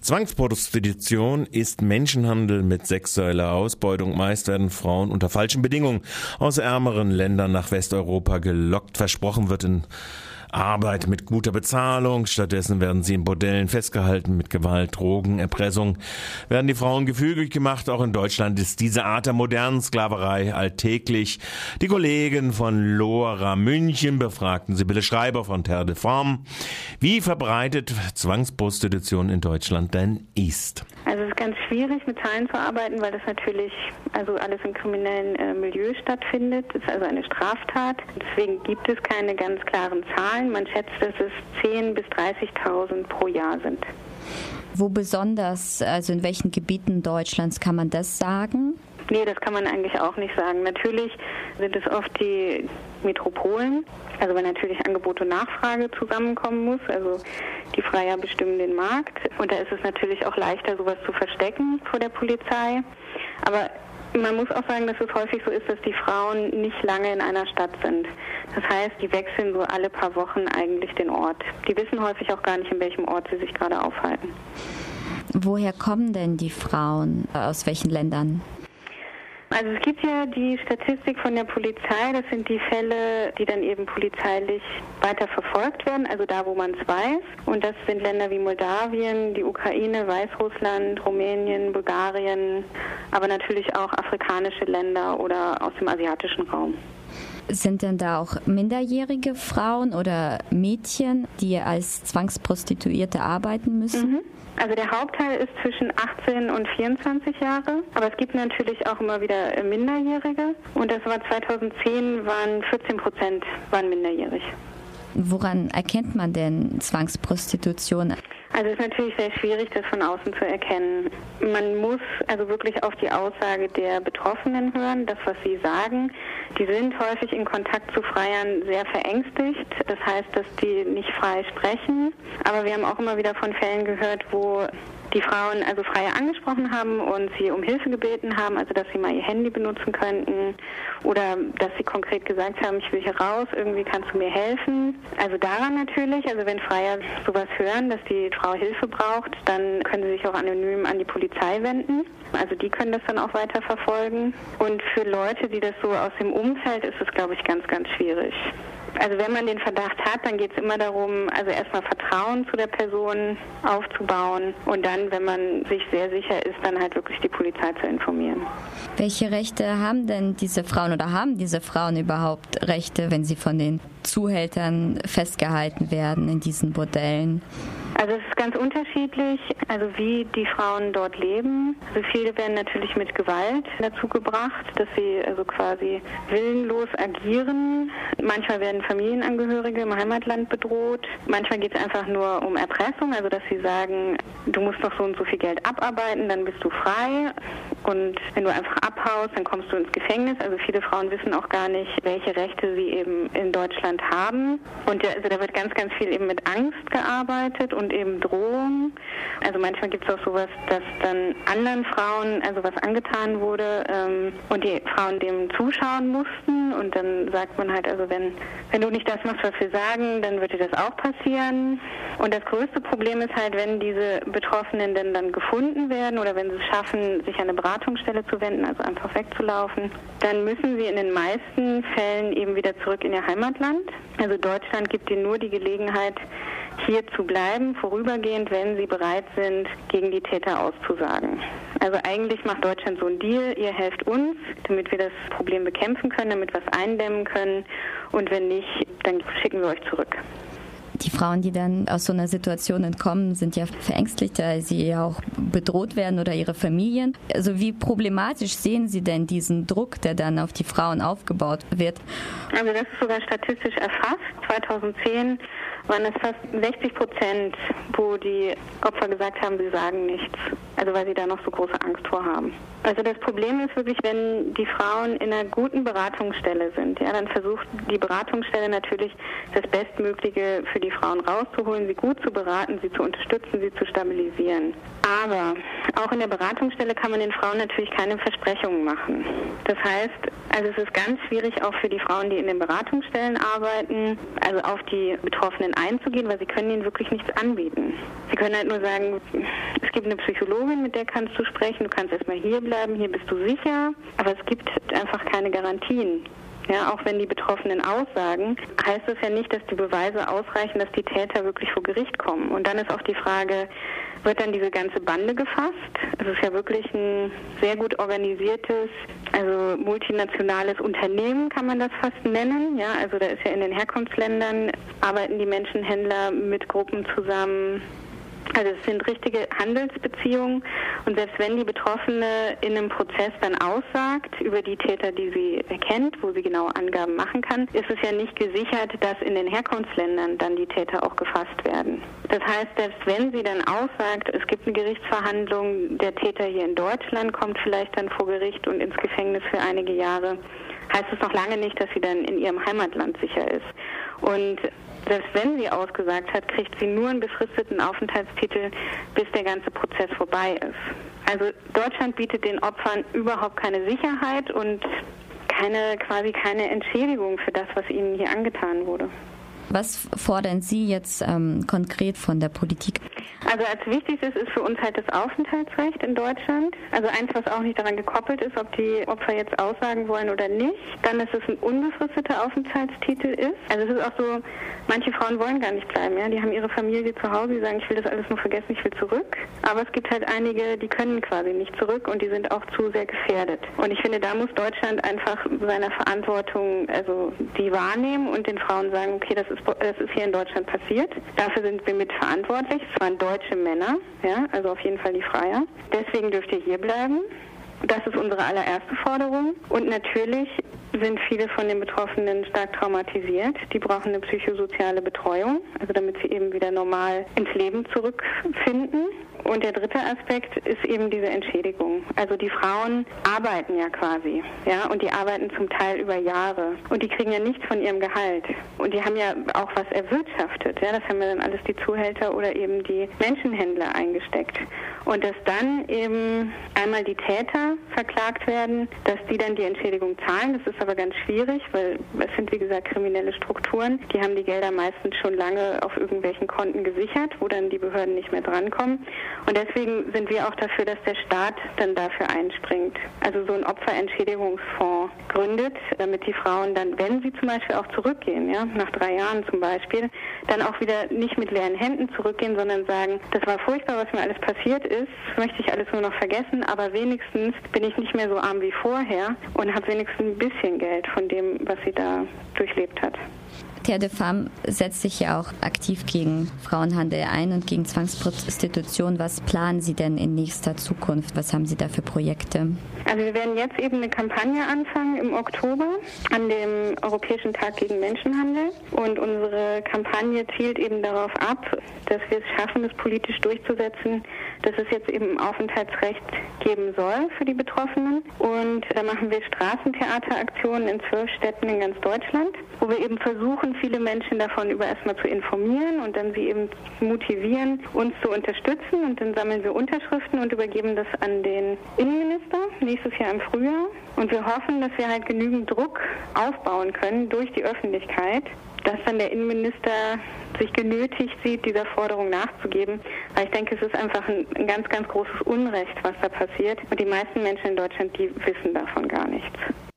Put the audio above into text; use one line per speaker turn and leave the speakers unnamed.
Zwangsprostitution ist Menschenhandel mit sexueller Ausbeutung. Meist werden Frauen unter falschen Bedingungen aus ärmeren Ländern nach Westeuropa gelockt. Versprochen wird in Arbeit mit guter Bezahlung. Stattdessen werden sie in Bordellen festgehalten mit Gewalt, Drogen, Erpressung. Werden die Frauen gefügig gemacht. Auch in Deutschland ist diese Art der modernen Sklaverei alltäglich. Die Kollegen von Lora München befragten Sibylle Schreiber von Terre de Femme, wie verbreitet Zwangsprostitution in Deutschland denn ist.
Also ganz schwierig mit Zahlen zu arbeiten, weil das natürlich also alles im kriminellen äh, Milieu stattfindet. Es ist also eine Straftat. Deswegen gibt es keine ganz klaren Zahlen. Man schätzt, dass es 10.000 bis 30.000 pro Jahr sind.
Wo besonders, also in welchen Gebieten Deutschlands kann man das sagen?
Nee, das kann man eigentlich auch nicht sagen. Natürlich sind es oft die Metropolen, also wenn natürlich Angebot und Nachfrage zusammenkommen muss. Also die Freier bestimmen den Markt und da ist es natürlich auch leichter, sowas zu verstecken vor der Polizei. Aber man muss auch sagen, dass es häufig so ist, dass die Frauen nicht lange in einer Stadt sind. Das heißt, die wechseln so alle paar Wochen eigentlich den Ort. Die wissen häufig auch gar nicht, in welchem Ort sie sich gerade aufhalten.
Woher kommen denn die Frauen? Aus welchen Ländern?
Also es gibt ja die Statistik von der Polizei, das sind die Fälle, die dann eben polizeilich weiter verfolgt werden, also da, wo man es weiß. Und das sind Länder wie Moldawien, die Ukraine, Weißrussland, Rumänien, Bulgarien, aber natürlich auch afrikanische Länder oder aus dem asiatischen Raum.
Sind denn da auch minderjährige Frauen oder Mädchen, die als Zwangsprostituierte arbeiten müssen? Mhm.
Also der Hauptteil ist zwischen 18 und 24 Jahre, aber es gibt natürlich auch immer wieder äh, Minderjährige und das war 2010 waren 14 Prozent waren minderjährig.
Woran erkennt man denn Zwangsprostitution?
Also es ist natürlich sehr schwierig, das von außen zu erkennen. Man muss also wirklich auf die Aussage der Betroffenen hören, das, was sie sagen. Die sind häufig in Kontakt zu Freiern sehr verängstigt. Das heißt, dass die nicht frei sprechen. Aber wir haben auch immer wieder von Fällen gehört, wo die Frauen also Freier angesprochen haben und sie um Hilfe gebeten haben, also dass sie mal ihr Handy benutzen könnten oder dass sie konkret gesagt haben, ich will hier raus, irgendwie kannst du mir helfen. Also daran natürlich, also wenn Freier sowas hören, dass die Frau Hilfe braucht, dann können sie sich auch anonym an die Polizei wenden. Also die können das dann auch weiter verfolgen. Und für Leute, die das so aus dem Umfeld, ist es, glaube ich, ganz, ganz schwierig. Also wenn man den Verdacht hat, dann geht es immer darum, also erstmal Vertrauen zu der Person aufzubauen und dann, wenn man sich sehr sicher ist, dann halt wirklich die Polizei zu informieren.
Welche Rechte haben denn diese Frauen oder haben diese Frauen überhaupt Rechte, wenn sie von den Zuhältern festgehalten werden in diesen Bordellen?
Also es ist ganz unterschiedlich, also wie die Frauen dort leben. Also viele werden natürlich mit Gewalt dazu gebracht, dass sie also quasi willenlos agieren. Manchmal werden Familienangehörige im Heimatland bedroht. Manchmal geht es einfach nur um Erpressung, also dass sie sagen, du musst noch so und so viel Geld abarbeiten, dann bist du frei. Und wenn du einfach abhaust, dann kommst du ins Gefängnis. Also viele Frauen wissen auch gar nicht, welche Rechte sie eben in Deutschland haben. Und also da wird ganz, ganz viel eben mit Angst gearbeitet und eben Drohung. Also manchmal gibt es auch sowas, dass dann anderen Frauen also was angetan wurde ähm, und die Frauen dem zuschauen mussten und dann sagt man halt, also wenn, wenn du nicht das machst, was wir sagen, dann wird dir das auch passieren. Und das größte Problem ist halt, wenn diese Betroffenen denn dann gefunden werden oder wenn sie es schaffen, sich eine Beratungsstelle zu wenden, also einfach wegzulaufen, dann müssen sie in den meisten Fällen eben wieder zurück in ihr Heimatland. Also Deutschland gibt ihnen nur die Gelegenheit, hier zu bleiben, vorübergehend, wenn sie bereit sind, gegen die Täter auszusagen. Also eigentlich macht Deutschland so einen Deal, ihr helft uns, damit wir das Problem bekämpfen können, damit wir es eindämmen können und wenn nicht, dann schicken wir euch zurück.
Die Frauen, die dann aus so einer Situation entkommen, sind ja verängstigt, da sie ja auch bedroht werden oder ihre Familien. Also wie problematisch sehen Sie denn diesen Druck, der dann auf die Frauen aufgebaut wird?
Also das ist sogar statistisch erfasst. 2010 waren es fast 60 Prozent, wo die Opfer gesagt haben, sie sagen nichts. Also weil sie da noch so große Angst vor haben. Also das Problem ist wirklich, wenn die Frauen in einer guten Beratungsstelle sind, ja, dann versucht die Beratungsstelle natürlich das Bestmögliche für die Frauen rauszuholen, sie gut zu beraten, sie zu unterstützen, sie zu stabilisieren. Aber auch in der Beratungsstelle kann man den Frauen natürlich keine Versprechungen machen. Das heißt, also es ist ganz schwierig auch für die Frauen, die in den Beratungsstellen arbeiten, also auf die Betroffenen einzugehen, weil sie können ihnen wirklich nichts anbieten. Sie können halt nur sagen, Es gibt eine Psychologin, mit der kannst du sprechen, du kannst erstmal hier bleiben, hier bist du sicher, aber es gibt einfach keine Garantien. Ja, auch wenn die Betroffenen aussagen, heißt es ja nicht, dass die Beweise ausreichen, dass die Täter wirklich vor Gericht kommen. Und dann ist auch die Frage, wird dann diese ganze Bande gefasst? Es ist ja wirklich ein sehr gut organisiertes, also multinationales Unternehmen kann man das fast nennen. Ja, also da ist ja in den Herkunftsländern arbeiten die Menschenhändler mit Gruppen zusammen, also es sind richtige Handelsbeziehungen und selbst wenn die Betroffene in einem Prozess dann aussagt über die Täter, die sie erkennt, wo sie genaue Angaben machen kann, ist es ja nicht gesichert, dass in den Herkunftsländern dann die Täter auch gefasst werden. Das heißt, selbst wenn sie dann aussagt, es gibt eine Gerichtsverhandlung, der Täter hier in Deutschland kommt vielleicht dann vor Gericht und ins Gefängnis für einige Jahre, heißt es noch lange nicht, dass sie dann in ihrem Heimatland sicher ist. Und selbst wenn sie ausgesagt hat, kriegt sie nur einen befristeten Aufenthaltstitel, bis der ganze Prozess vorbei ist. Also Deutschland bietet den Opfern überhaupt keine Sicherheit und keine, quasi keine Entschädigung für das, was ihnen hier angetan wurde.
Was fordern Sie jetzt ähm, konkret von der Politik?
Also als wichtigstes ist für uns halt das Aufenthaltsrecht in Deutschland. Also eins, was auch nicht daran gekoppelt ist, ob die Opfer jetzt aussagen wollen oder nicht. Dann, dass es ein unbefristeter Aufenthaltstitel ist. Also es ist auch so, manche Frauen wollen gar nicht bleiben. Ja? Die haben ihre Familie zu Hause, die sagen, ich will das alles nur vergessen, ich will zurück. Aber es gibt halt einige, die können quasi nicht zurück und die sind auch zu sehr gefährdet. Und ich finde, da muss Deutschland einfach seiner Verantwortung, also die wahrnehmen und den Frauen sagen, okay, das ist, das ist hier in Deutschland passiert. Dafür sind wir mitverantwortlich. Es waren deutsche Männer, ja, also auf jeden Fall die Freier. Deswegen dürft ihr hier bleiben. Das ist unsere allererste Forderung. Und natürlich sind viele von den Betroffenen stark traumatisiert. Die brauchen eine psychosoziale Betreuung, also damit sie eben wieder normal ins Leben zurückfinden. Und der dritte Aspekt ist eben diese Entschädigung. Also die Frauen arbeiten ja quasi, ja, und die arbeiten zum Teil über Jahre und die kriegen ja nichts von ihrem Gehalt. Und die haben ja auch was erwirtschaftet, ja, das haben ja dann alles die Zuhälter oder eben die Menschenhändler eingesteckt. Und dass dann eben einmal die Täter verklagt werden, dass die dann die Entschädigung zahlen, das ist aber ganz schwierig, weil es sind wie gesagt kriminelle Strukturen. Die haben die Gelder meistens schon lange auf irgendwelchen Konten gesichert, wo dann die Behörden nicht mehr drankommen. Und deswegen sind wir auch dafür, dass der Staat dann dafür einspringt. Also so ein Opferentschädigungsfonds gründet, damit die Frauen dann, wenn sie zum Beispiel auch zurückgehen, ja, nach drei Jahren zum Beispiel, dann auch wieder nicht mit leeren Händen zurückgehen, sondern sagen, das war furchtbar, was mir alles passiert ist, möchte ich alles nur noch vergessen, aber wenigstens bin ich nicht mehr so arm wie vorher und habe wenigstens ein bisschen Geld von dem, was sie da durchlebt hat.
Terre de Femme setzt sich ja auch aktiv gegen Frauenhandel ein und gegen Zwangsprostitution. Was planen Sie denn in nächster Zukunft? Was haben Sie da für Projekte?
Also wir werden jetzt eben eine Kampagne anfangen im Oktober an dem Europäischen Tag gegen Menschenhandel. Und unsere Kampagne zielt eben darauf ab, dass wir es schaffen, es politisch durchzusetzen, dass es jetzt eben Aufenthaltsrecht geben soll für die Betroffenen. Und da machen wir Straßentheateraktionen in zwölf Städten in ganz Deutschland, wo wir eben versuchen, viele Menschen davon über erstmal zu informieren und dann sie eben motivieren, uns zu unterstützen. Und dann sammeln wir Unterschriften und übergeben das an den Innenminister nächstes Jahr im Frühjahr. Und wir hoffen, dass wir halt genügend Druck aufbauen können durch die Öffentlichkeit, dass dann der Innenminister sich genötigt sieht, dieser Forderung nachzugeben. Weil ich denke, es ist einfach ein, ein, ganz, ganz großes Unrecht, was da passiert. Und die meisten Menschen in Deutschland, die wissen davon gar nichts.